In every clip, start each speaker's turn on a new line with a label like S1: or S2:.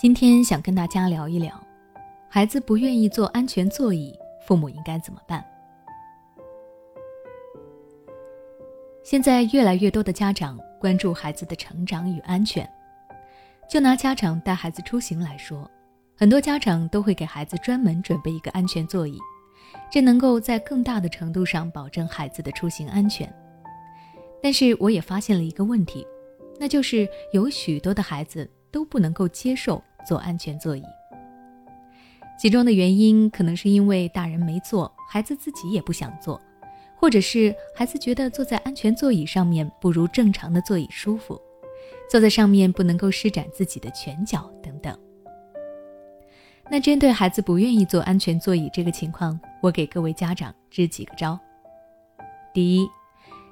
S1: 今天想跟大家聊一聊，孩子不愿意坐安全座椅，父母应该怎么办？现在越来越多的家长关注孩子的成长与安全。就拿家长带孩子出行来说，很多家长都会给孩子专门准备一个安全座椅，这能够在更大的程度上保证孩子的出行安全。但是我也发现了一个问题，那就是有许多的孩子都不能够接受。坐安全座椅，其中的原因可能是因为大人没坐，孩子自己也不想坐，或者是孩子觉得坐在安全座椅上面不如正常的座椅舒服，坐在上面不能够施展自己的拳脚等等。那针对孩子不愿意坐安全座椅这个情况，我给各位家长支几个招。第一，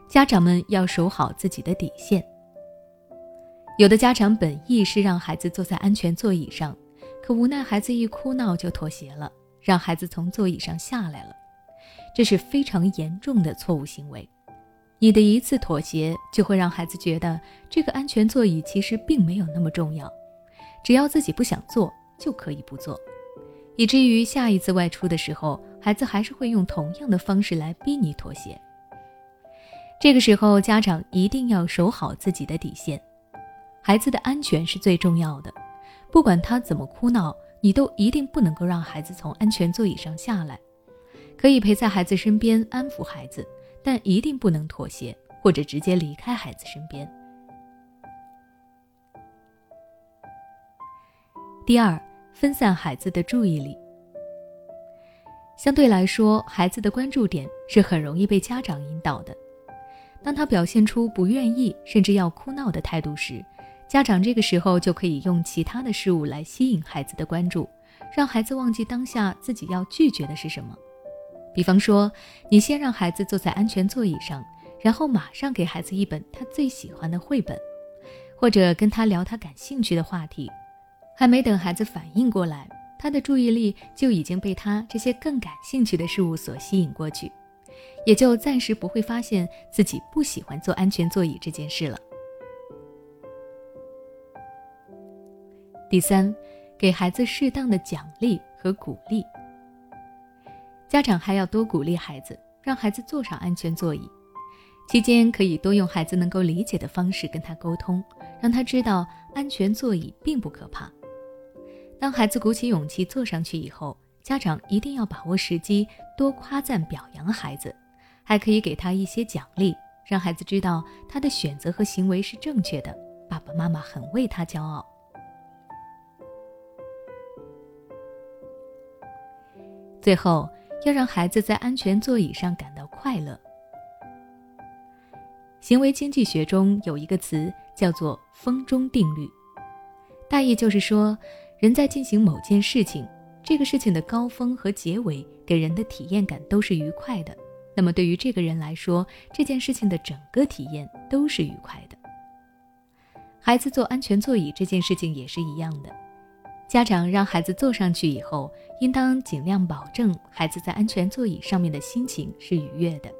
S1: 家长们要守好自己的底线。有的家长本意是让孩子坐在安全座椅上，可无奈孩子一哭闹就妥协了，让孩子从座椅上下来了，这是非常严重的错误行为。你的一次妥协就会让孩子觉得这个安全座椅其实并没有那么重要，只要自己不想坐就可以不坐，以至于下一次外出的时候，孩子还是会用同样的方式来逼你妥协。这个时候，家长一定要守好自己的底线。孩子的安全是最重要的，不管他怎么哭闹，你都一定不能够让孩子从安全座椅上下来。可以陪在孩子身边安抚孩子，但一定不能妥协或者直接离开孩子身边。第二，分散孩子的注意力。相对来说，孩子的关注点是很容易被家长引导的。当他表现出不愿意甚至要哭闹的态度时，家长这个时候就可以用其他的事物来吸引孩子的关注，让孩子忘记当下自己要拒绝的是什么。比方说，你先让孩子坐在安全座椅上，然后马上给孩子一本他最喜欢的绘本，或者跟他聊他感兴趣的话题。还没等孩子反应过来，他的注意力就已经被他这些更感兴趣的事物所吸引过去，也就暂时不会发现自己不喜欢坐安全座椅这件事了。第三，给孩子适当的奖励和鼓励。家长还要多鼓励孩子，让孩子坐上安全座椅。期间可以多用孩子能够理解的方式跟他沟通，让他知道安全座椅并不可怕。当孩子鼓起勇气坐上去以后，家长一定要把握时机，多夸赞表扬孩子，还可以给他一些奖励，让孩子知道他的选择和行为是正确的，爸爸妈妈很为他骄傲。最后，要让孩子在安全座椅上感到快乐。行为经济学中有一个词叫做“风中定律”，大意就是说，人在进行某件事情，这个事情的高峰和结尾给人的体验感都是愉快的。那么，对于这个人来说，这件事情的整个体验都是愉快的。孩子坐安全座椅这件事情也是一样的。家长让孩子坐上去以后，应当尽量保证孩子在安全座椅上面的心情是愉悦的。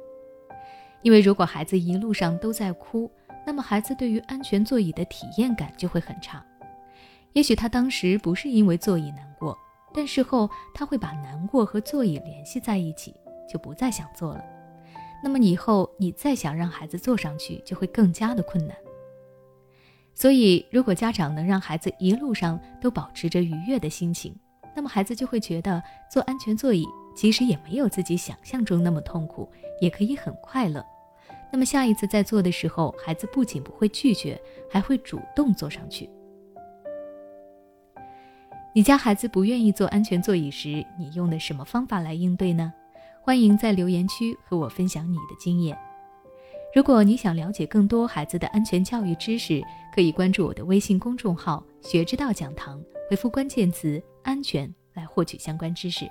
S1: 因为如果孩子一路上都在哭，那么孩子对于安全座椅的体验感就会很差。也许他当时不是因为座椅难过，但事后他会把难过和座椅联系在一起，就不再想坐了。那么以后你再想让孩子坐上去，就会更加的困难。所以，如果家长能让孩子一路上都保持着愉悦的心情，那么孩子就会觉得坐安全座椅其实也没有自己想象中那么痛苦，也可以很快乐。那么下一次再坐的时候，孩子不仅不会拒绝，还会主动坐上去。你家孩子不愿意坐安全座椅时，你用的什么方法来应对呢？欢迎在留言区和我分享你的经验。如果你想了解更多孩子的安全教育知识，可以关注我的微信公众号“学之道讲堂”，回复关键词“安全”来获取相关知识。